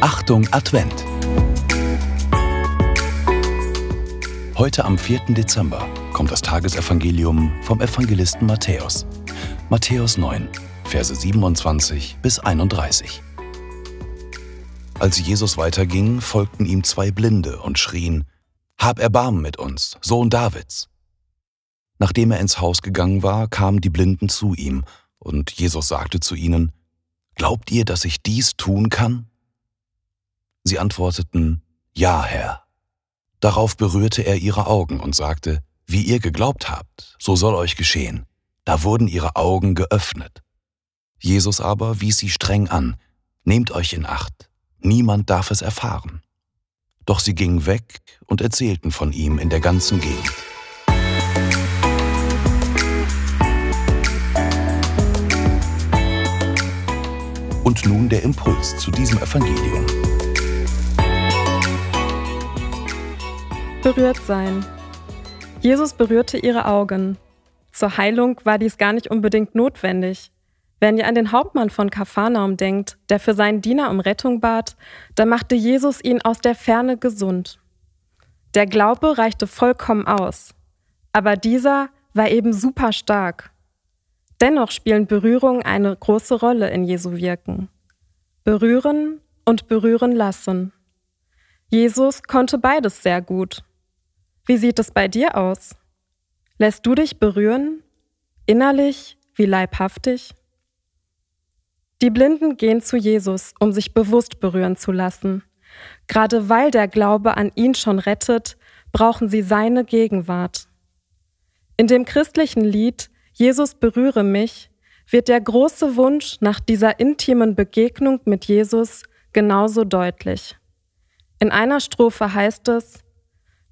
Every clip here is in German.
Achtung Advent. Heute am 4. Dezember kommt das Tagesevangelium vom Evangelisten Matthäus. Matthäus 9, Verse 27 bis 31. Als Jesus weiterging, folgten ihm zwei Blinde und schrien, Hab Erbarmen mit uns, Sohn Davids. Nachdem er ins Haus gegangen war, kamen die Blinden zu ihm, und Jesus sagte zu ihnen, Glaubt ihr, dass ich dies tun kann? Sie antworteten, Ja, Herr. Darauf berührte er ihre Augen und sagte, Wie ihr geglaubt habt, so soll euch geschehen. Da wurden ihre Augen geöffnet. Jesus aber wies sie streng an, Nehmt euch in Acht, niemand darf es erfahren. Doch sie gingen weg und erzählten von ihm in der ganzen Gegend. Nun der Impuls zu diesem Evangelium. Berührt sein. Jesus berührte ihre Augen. Zur Heilung war dies gar nicht unbedingt notwendig. Wenn ihr an den Hauptmann von Kapharnaum denkt, der für seinen Diener um Rettung bat, dann machte Jesus ihn aus der Ferne gesund. Der Glaube reichte vollkommen aus, aber dieser war eben super stark. Dennoch spielen Berührungen eine große Rolle in Jesu Wirken. Berühren und berühren lassen. Jesus konnte beides sehr gut. Wie sieht es bei dir aus? Lässt du dich berühren? Innerlich wie leibhaftig? Die Blinden gehen zu Jesus, um sich bewusst berühren zu lassen. Gerade weil der Glaube an ihn schon rettet, brauchen sie seine Gegenwart. In dem christlichen Lied Jesus berühre mich wird der große Wunsch nach dieser intimen Begegnung mit Jesus genauso deutlich. In einer Strophe heißt es,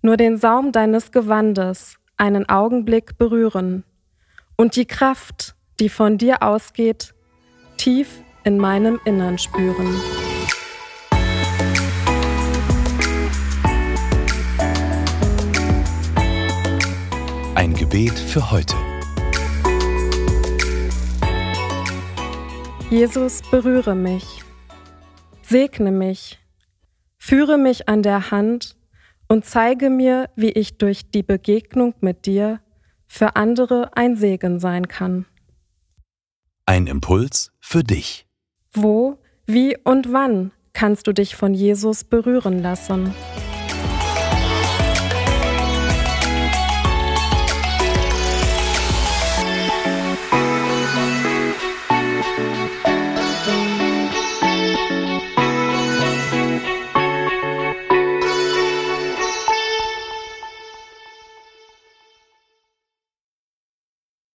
nur den Saum deines Gewandes einen Augenblick berühren und die Kraft, die von dir ausgeht, tief in meinem Innern spüren. Ein Gebet für heute. Jesus, berühre mich, segne mich, führe mich an der Hand und zeige mir, wie ich durch die Begegnung mit dir für andere ein Segen sein kann. Ein Impuls für dich. Wo, wie und wann kannst du dich von Jesus berühren lassen?